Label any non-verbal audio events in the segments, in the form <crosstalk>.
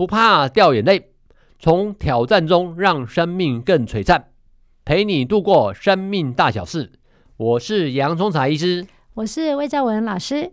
不怕掉眼泪，从挑战中让生命更璀璨，陪你度过生命大小事。我是洋葱茶医师，我是魏兆文老师。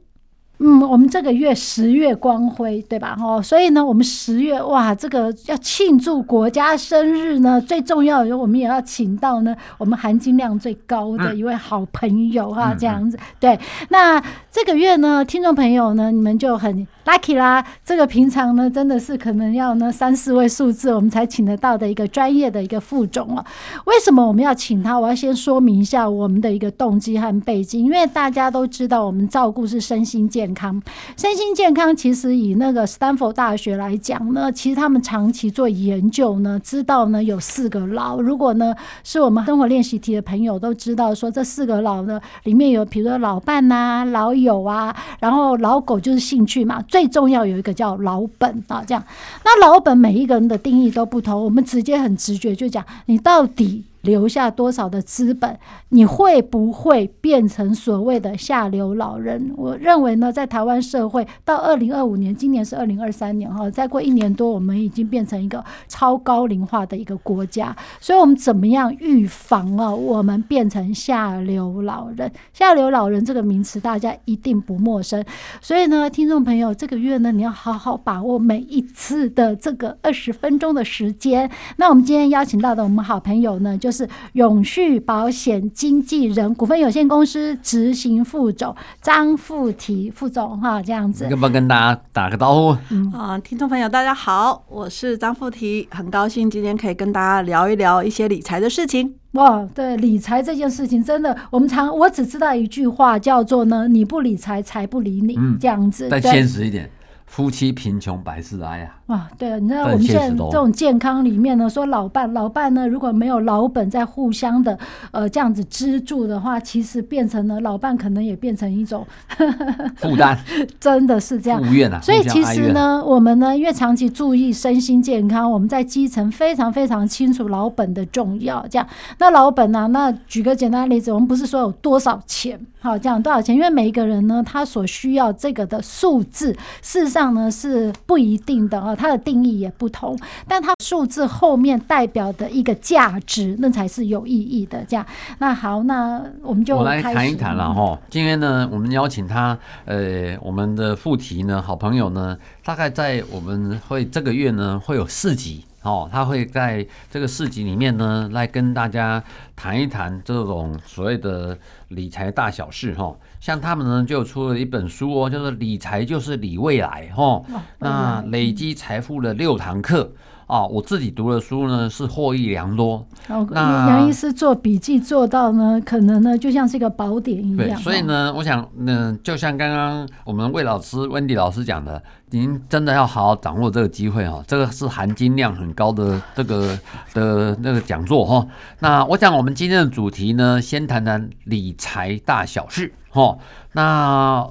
嗯，我们这个月十月光辉，对吧？哦，所以呢，我们十月哇，这个要庆祝国家生日呢，最重要的，我们也要请到呢，我们含金量最高的一位好朋友啊，嗯、这样子。对，那这个月呢，听众朋友呢，你们就很 lucky 啦。这个平常呢，真的是可能要呢三四位数字，我们才请得到的一个专业的一个副总啊。为什么我们要请他？我要先说明一下我们的一个动机和背景，因为大家都知道，我们照顾是身心健康。身心健康，其实以那个斯坦福大学来讲呢，其实他们长期做研究呢，知道呢有四个老。如果呢是我们生活练习题的朋友都知道，说这四个老呢里面有，比如说老伴呐、老友有啊，然后老狗就是兴趣嘛，最重要有一个叫老本啊，这样。那老本每一个人的定义都不同，我们直接很直觉就讲，你到底。留下多少的资本？你会不会变成所谓的下流老人？我认为呢，在台湾社会到二零二五年，今年是二零二三年哈，再过一年多，我们已经变成一个超高龄化的一个国家。所以，我们怎么样预防啊？我们变成下流老人？下流老人这个名词大家一定不陌生。所以呢，听众朋友，这个月呢，你要好好把握每一次的这个二十分钟的时间。那我们今天邀请到的我们好朋友呢，就。是永续保险经纪人股份有限公司执行副总张富提副总哈，这样子，要不要跟大家打个招呼？嗯啊，听众朋友大家好，我是张富提，很高兴今天可以跟大家聊一聊一些理财的事情。哇，对理财这件事情，真的，我们常我只知道一句话叫做呢，你不理财，财不理你，嗯、这样子。再现实一点，夫妻贫穷百事哀呀。啊，对啊，你知道我们现在这种健康里面呢，说老伴老伴呢，如果没有老本在互相的呃这样子资助的话，其实变成了老伴可能也变成一种 <laughs> 负担，真的是这样。所以其实呢，我们呢，因为长期注意身心健康，我们在基层非常非常清楚老本的重要。这样，那老本呢、啊，那举个简单的例子，我们不是说有多少钱，好，这样多少钱？因为每一个人呢，他所需要这个的数字，事实上呢是不一定的啊。它的定义也不同，但它数字后面代表的一个价值，那才是有意义的。这样，那好，那我们就我来谈一谈了哈。今天呢，我们邀请他，呃，我们的副题呢，好朋友呢，大概在我们会这个月呢会有四集哦，他会在这个市集里面呢来跟大家谈一谈这种所谓的理财大小事哈。像他们呢，就出了一本书哦，叫做《理财就是理未来》哦。那累积财富的六堂课啊，我自己读的书呢是获益良多。那杨医师做笔记做到呢，可能呢就像是一个宝典一样。对，所以呢，我想，嗯，就像刚刚我们魏老师、温迪老师讲的，您真的要好好掌握这个机会哦。这个是含金量很高的这个的那个讲座哈。那我想，我们今天的主题呢，先谈谈理财大小事。哦，那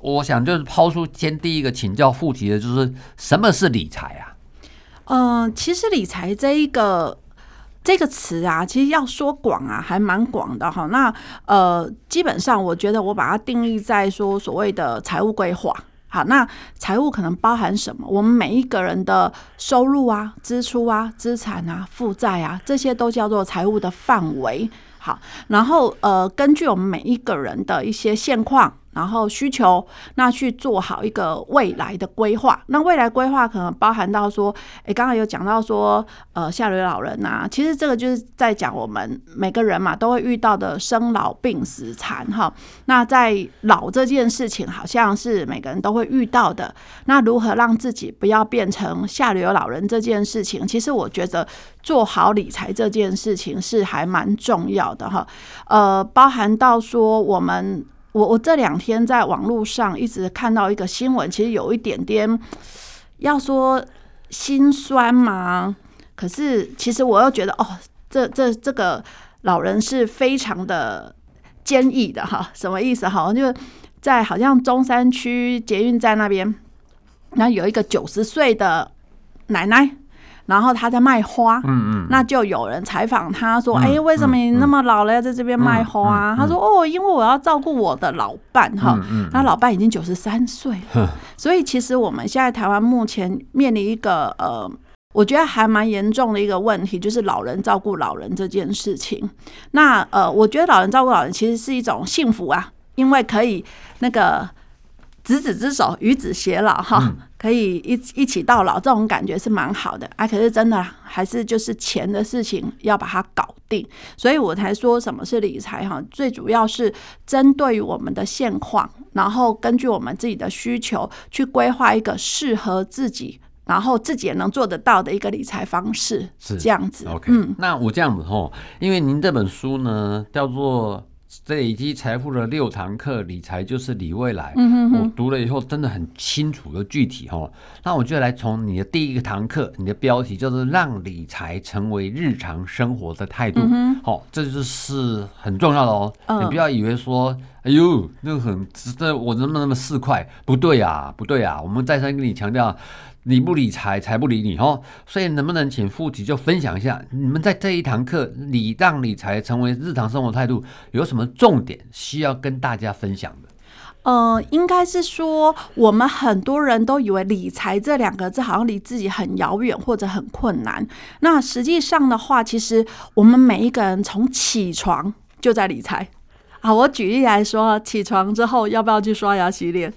我想就是抛出先第一个请教副题的，就是什么是理财啊？嗯、其实理财这一个这个词啊，其实要说广啊，还蛮广的哈。那呃，基本上我觉得我把它定义在说所谓的财务规划。好，那财务可能包含什么？我们每一个人的收入啊、支出啊、资产啊、负债啊，这些都叫做财务的范围。好，然后呃，根据我们每一个人的一些现况。然后需求，那去做好一个未来的规划。那未来规划可能包含到说，诶，刚刚有讲到说，呃，下流老人呐，其实这个就是在讲我们每个人嘛都会遇到的生老病死残哈。那在老这件事情，好像是每个人都会遇到的。那如何让自己不要变成下流老人这件事情，其实我觉得做好理财这件事情是还蛮重要的哈。呃，包含到说我们。我我这两天在网络上一直看到一个新闻，其实有一点点要说心酸嘛？可是其实我又觉得，哦，这这这个老人是非常的坚毅的哈。什么意思好像？就在好像中山区捷运站那边，那有一个九十岁的奶奶。然后他在卖花，嗯嗯，那就有人采访他说：“哎、嗯，为什么你那么老了要在这边卖花？”他说：“哦，因为我要照顾我的老伴哈，他老伴已经九十三岁，了、所以其实我们现在台湾目前面临一个呃，我觉得还蛮严重的一个问题，就是老人照顾老人这件事情。那呃，我觉得老人照顾老人其实是一种幸福啊，因为可以那个。”执子之手，与子偕老，哈，可以一一起到老，这种感觉是蛮好的啊。可是真的还是就是钱的事情要把它搞定，所以我才说什么是理财哈。最主要是针对于我们的现况，然后根据我们自己的需求去规划一个适合自己，然后自己也能做得到的一个理财方式，是这样子。OK，嗯，那我这样子哈，因为您这本书呢叫做。累积财富的六堂课，理财就是理未来。嗯哼哼，我读了以后真的很清楚又具体哈。那我就来从你的第一个堂课，你的标题叫做“让理财成为日常生活的态度”。好，这就是很重要的哦。你不要以为说，哎呦，那个很值得，我能不能那么四块？不对啊，不对啊。我们再三跟你强调。理不理财，财不理你哦。所以能不能请富祺就分享一下，你们在这一堂课理让理财成为日常生活态度，有什么重点需要跟大家分享的？呃，应该是说，我们很多人都以为理财这两个字好像离自己很遥远或者很困难。那实际上的话，其实我们每一个人从起床就在理财。好，我举例来说，起床之后要不要去刷牙洗脸？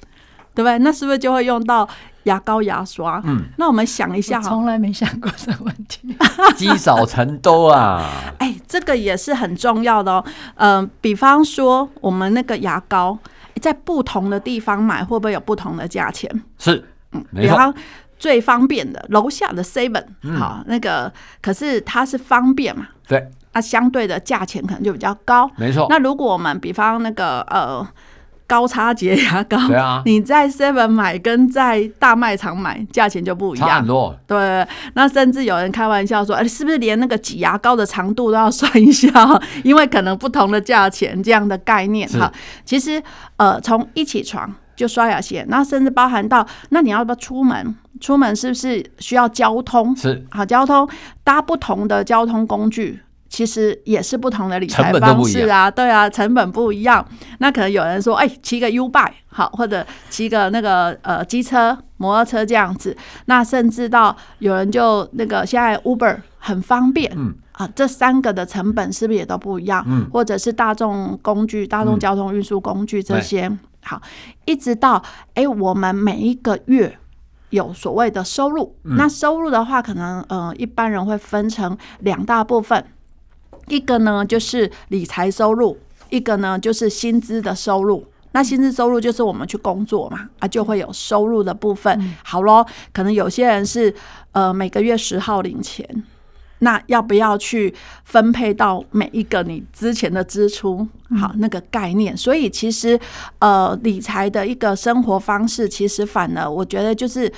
对不对？那是不是就会用到？牙膏、牙刷，嗯，那我们想一下，从来没想过这个问题，<laughs> 积少成多啊！<laughs> 哎，这个也是很重要的哦。嗯、呃，比方说，我们那个牙膏在不同的地方买，会不会有不同的价钱？是，嗯，比方最方便的楼下的 Seven，好，那个可是它是方便嘛？对，那相对的价钱可能就比较高。没错。那如果我们比方那个呃。高差节牙膏，对啊，你在 Seven 买跟在大卖场买价钱就不一样，差很多。对，那甚至有人开玩笑说：“哎，是不是连那个挤牙膏的长度都要算一下？因为可能不同的价钱这样的概念哈。”其实，呃，从一起床就刷牙洗脸，那甚至包含到那你要不要出门？出门是不是需要交通？是，好，交通搭不同的交通工具。其实也是不同的理财方式啊，对啊，成本不一样。那可能有人说，哎，骑个 U-Bike 好，或者骑个那个呃机车、摩托车这样子。那甚至到有人就那个现在 Uber 很方便，嗯啊，这三个的成本是不是也都不一样？嗯，或者是大众工具、大众交通运输工具这些，嗯、好，一直到哎，我们每一个月有所谓的收入。嗯、那收入的话，可能呃一般人会分成两大部分。一个呢就是理财收入，一个呢就是薪资的收入。那薪资收入就是我们去工作嘛，啊就会有收入的部分。嗯、好咯，可能有些人是呃每个月十号领钱，那要不要去分配到每一个你之前的支出？好，那个概念。所以其实呃理财的一个生活方式，其实反而我觉得就是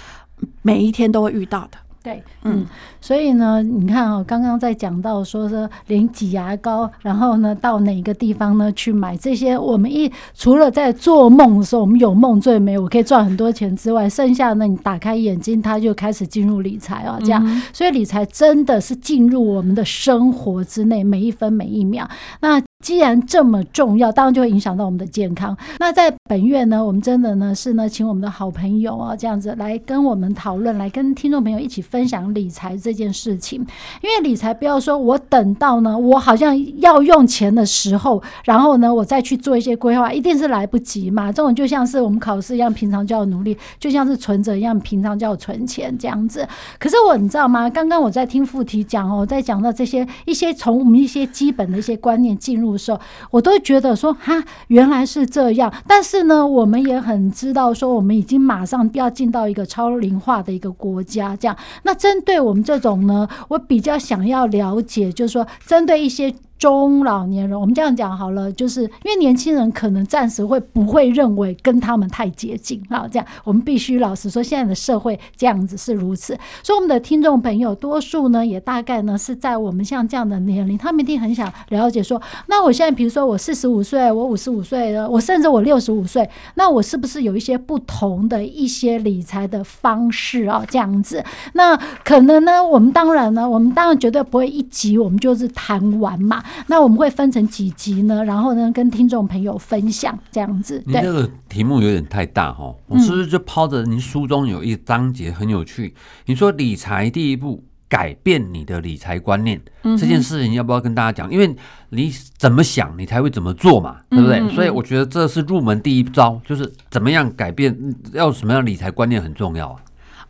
每一天都会遇到的。对，嗯，所以呢，你看哦，刚刚在讲到说说连挤牙膏，然后呢，到哪个地方呢去买这些？我们一除了在做梦的时候，我们有梦最美，我可以赚很多钱之外，剩下呢，你打开眼睛，它就开始进入理财啊，这样。所以理财真的是进入我们的生活之内，每一分每一秒。那既然这么重要，当然就会影响到我们的健康。那在本月呢，我们真的呢是呢，请我们的好朋友啊，这样子来跟我们讨论，来跟听众朋友一起分享理财这件事情。因为理财不要说我等到呢，我好像要用钱的时候，然后呢，我再去做一些规划，一定是来不及嘛。这种就像是我们考试一样，平常就要努力，就像是存折一样，平常就要存钱这样子。可是我你知道吗？刚刚我在听副题讲哦，在讲到这些一些从我们一些基本的一些观念进入。时候，我都觉得说哈，原来是这样。但是呢，我们也很知道说，我们已经马上要进到一个超龄化的一个国家。这样，那针对我们这种呢，我比较想要了解，就是说，针对一些中老年人，我们这样讲好了，就是因为年轻人可能暂时会不会认为跟他们太接近啊，这样我们必须老实说，现在的社会这样子是如此。所以我们的听众朋友多数呢，也大概呢是在我们像这样的年龄，他们一定很想了解说，那我现在比如说我四十五岁，我五十五岁了，我甚至我六十五岁，那我是不是有一些不同的一些理财的方式啊？这样子，那可能呢，我们当然呢，我们当然绝对不会一集我们就是谈完嘛。那我们会分成几集呢？然后呢，跟听众朋友分享这样子。你这个题目有点太大哈，我是不是就抛着您书中有一章节很有趣？你说理财第一步，改变你的理财观念，这件事情要不要跟大家讲？因为你怎么想，你才会怎么做嘛，对不对？所以我觉得这是入门第一招，就是怎么样改变，要什么样理财观念很重要啊。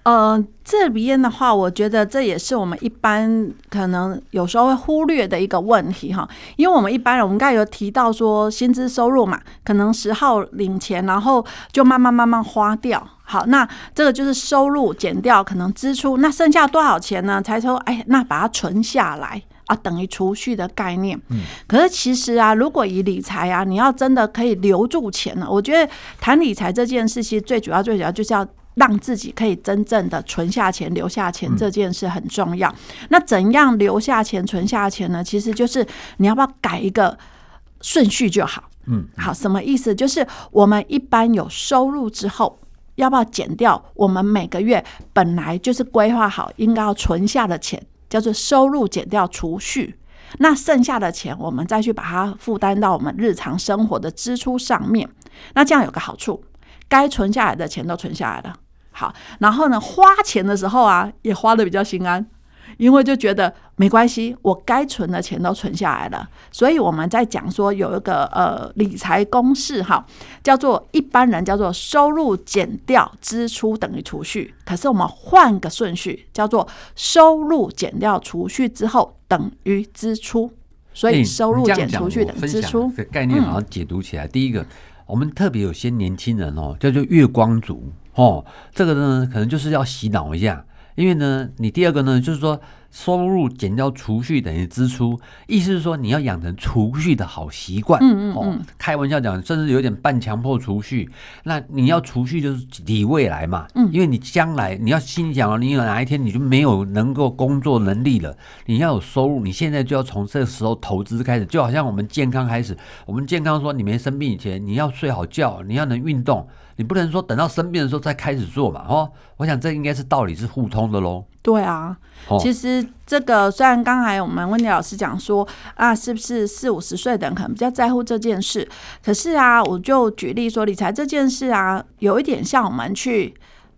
呃，这边的话，我觉得这也是我们一般可能有时候会忽略的一个问题哈，因为我们一般人，我们刚才有提到说薪资收入嘛，可能十号领钱，然后就慢慢慢慢花掉。好，那这个就是收入减掉可能支出，那剩下多少钱呢？才说，哎，那把它存下来啊，等于储蓄的概念。嗯，可是其实啊，如果以理财啊，你要真的可以留住钱呢，我觉得谈理财这件事，其实最主要最主要就是要。让自己可以真正的存下钱、留下钱，这件事很重要。那怎样留下钱、存下钱呢？其实就是你要不要改一个顺序就好。嗯，好，什么意思？就是我们一般有收入之后，要不要减掉我们每个月本来就是规划好应该要存下的钱，叫做收入减掉储蓄。那剩下的钱，我们再去把它负担到我们日常生活的支出上面。那这样有个好处。该存下来的钱都存下来了，好，然后呢，花钱的时候啊，也花的比较心安，因为就觉得没关系，我该存的钱都存下来了。所以我们在讲说有一个呃理财公式哈，叫做一般人叫做收入减掉支出等于储蓄，可是我们换个顺序，叫做收入减掉储蓄之后等于支出。所以收入减储蓄等于支出，这概念好像解读起来，第一个。我们特别有些年轻人哦，叫做月光族哦，这个呢可能就是要洗脑一下，因为呢，你第二个呢就是说。收入减掉储蓄等于支出，意思是说你要养成储蓄的好习惯。嗯嗯，哦，开玩笑讲，甚至有点半强迫储蓄。那你要储蓄就是理未来嘛。嗯，因为你将来你要心想，你有哪一天你就没有能够工作能力了，你要有收入，你现在就要从这个时候投资开始。就好像我们健康开始，我们健康说你没生病以前，你要睡好觉，你要能运动，你不能说等到生病的时候再开始做嘛。哦，我想这应该是道理是互通的喽。对啊，其实这个虽然刚才我们温迪老师讲说啊，是不是四五十岁的人可能比较在乎这件事？可是啊，我就举例说，理财这件事啊，有一点像我们去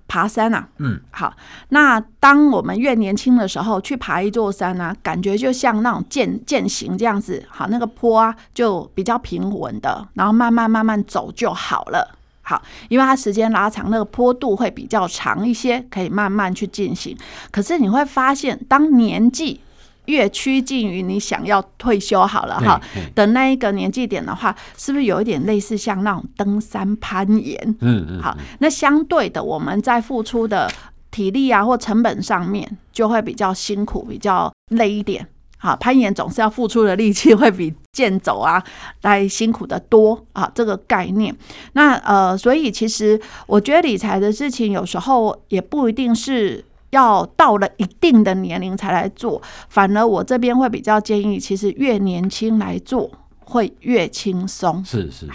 爬山啊。嗯，好，那当我们越年轻的时候去爬一座山啊，感觉就像那种健健行这样子，好，那个坡啊就比较平稳的，然后慢慢慢慢走就好了。好，因为它时间拉长，那个坡度会比较长一些，可以慢慢去进行。可是你会发现，当年纪越趋近于你想要退休好了哈的那一个年纪点的话，是不是有一点类似像那种登山攀岩？嗯嗯。好，那相对的，我们在付出的体力啊或成本上面就会比较辛苦，比较累一点。啊，攀岩总是要付出的力气会比健走啊来辛苦的多啊，这个概念。那呃，所以其实我觉得理财的事情有时候也不一定是要到了一定的年龄才来做，反而我这边会比较建议，其实越年轻来做会越轻松。是是是。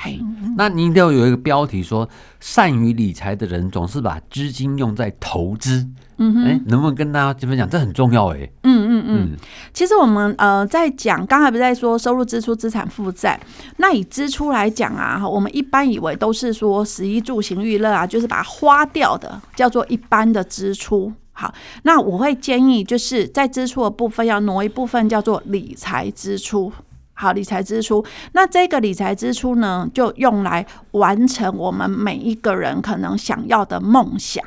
那您都有一个标题说，善于理财的人总是把资金用在投资。嗯哼，哎，能不能跟大家分享？这很重要哎。嗯嗯嗯，其实我们呃在讲，刚才不是在说收入、支出、资产负债。那以支出来讲啊，我们一般以为都是说食衣住行娱乐啊，就是把它花掉的，叫做一般的支出。好，那我会建议就是在支出的部分要挪一部分叫做理财支出。好，理财支出，那这个理财支出呢，就用来完成我们每一个人可能想要的梦想。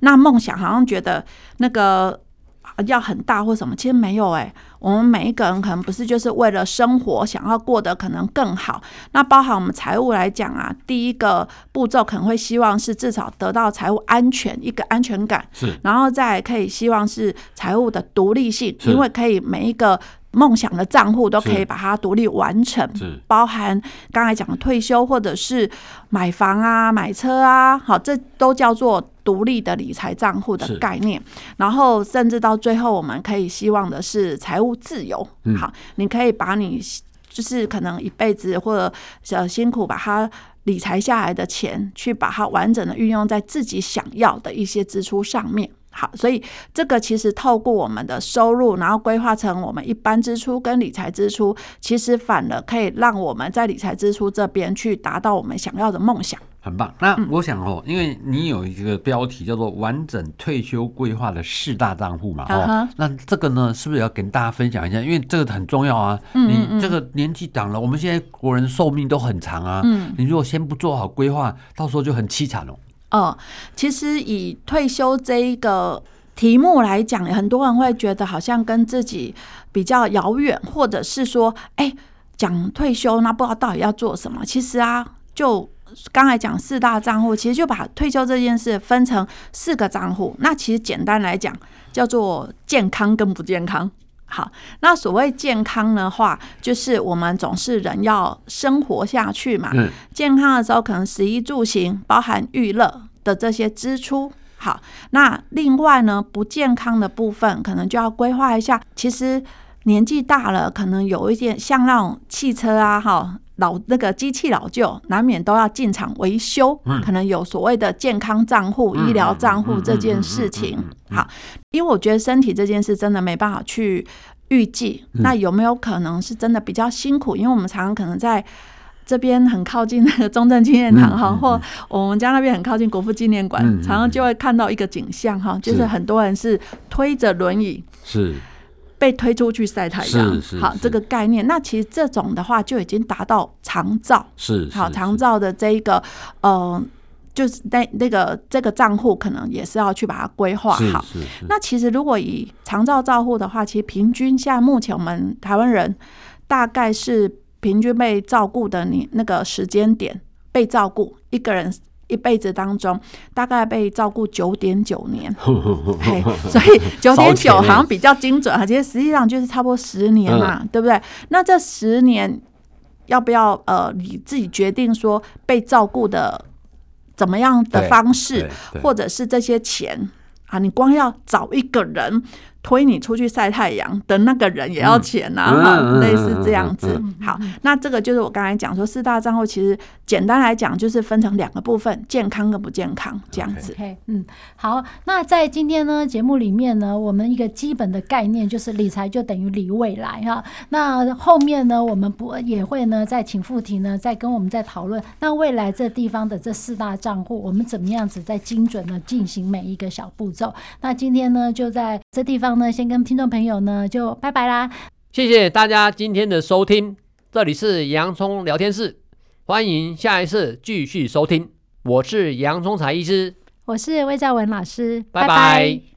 那梦想好像觉得那个要很大或什么，其实没有诶、欸。我们每一个人可能不是就是为了生活想要过得可能更好。那包含我们财务来讲啊，第一个步骤可能会希望是至少得到财务安全一个安全感，是，然后再可以希望是财务的独立性，因为可以每一个梦想的账户都可以把它独立完成，包含刚才讲的退休或者是买房啊、买车啊，好，这都叫做独立的理财账户的概念。然后甚至到最后，我们可以希望的是财务自由。好，你可以把你就是可能一辈子或者呃辛苦把它理财下来的钱，去把它完整的运用在自己想要的一些支出上面。好，所以这个其实透过我们的收入，然后规划成我们一般支出跟理财支出，其实反而可以让我们在理财支出这边去达到我们想要的梦想。很棒。那我想哦，因为你有一个标题叫做“完整退休规划的四大账户”嘛，哦，那这个呢，是不是要跟大家分享一下？因为这个很重要啊。你这个年纪长了，我们现在国人寿命都很长啊。嗯，你如果先不做好规划，到时候就很凄惨哦。哦，其实以退休这一个题目来讲，很多人会觉得好像跟自己比较遥远，或者是说，哎，讲退休那不知道到底要做什么。其实啊，就刚才讲四大账户，其实就把退休这件事分成四个账户。那其实简单来讲，叫做健康跟不健康。好，那所谓健康的话，就是我们总是人要生活下去嘛。嗯。健康的时候，可能食衣住行，包含娱乐的这些支出。好，那另外呢，不健康的部分，可能就要规划一下。其实年纪大了，可能有一点像那种汽车啊，哈，老那个机器老旧，难免都要进厂维修。嗯。可能有所谓的健康账户、医疗账户这件事情。好，因为我觉得身体这件事真的没办法去预计，那有没有可能是真的比较辛苦？因为我们常常可能在这边很靠近那个中正纪念堂哈，或我们家那边很靠近国父纪念馆，常常就会看到一个景象哈，就是很多人是推着轮椅，是被推出去晒太阳。好，这个概念，那其实这种的话就已经达到长照，是好长照的这一个呃。就是那那个这个账户可能也是要去把它规划好。那其实如果以长照照护的话，其实平均现在目前我们台湾人大概是平均被照顾的你那个时间点被照顾一个人一辈子当中大概被照顾九点九年，<laughs> 嘿，所以九点九好像比较精准啊，<laughs> 其实实际上就是差不多十年嘛，对不对？那这十年要不要呃你自己决定说被照顾的？怎么样的方式，或者是这些钱啊？你光要找一个人。推你出去晒太阳的那个人也要钱呐、啊，嗯，类似这样子。嗯嗯嗯、好，那这个就是我刚才讲说四大账户，其实简单来讲就是分成两个部分，健康跟不健康这样子。Okay, 嗯，好，那在今天呢节目里面呢，我们一个基本的概念就是理财就等于理未来哈。那后面呢，我们不也会呢再请富婷呢再跟我们再讨论，那未来这地方的这四大账户，我们怎么样子在精准的进行每一个小步骤。那今天呢就在这地方。呢，先跟听众朋友呢就拜拜啦！谢谢大家今天的收听，这里是洋葱聊天室，欢迎下一次继续收听。我是洋葱才医师，我是魏兆文老师，拜拜。拜拜。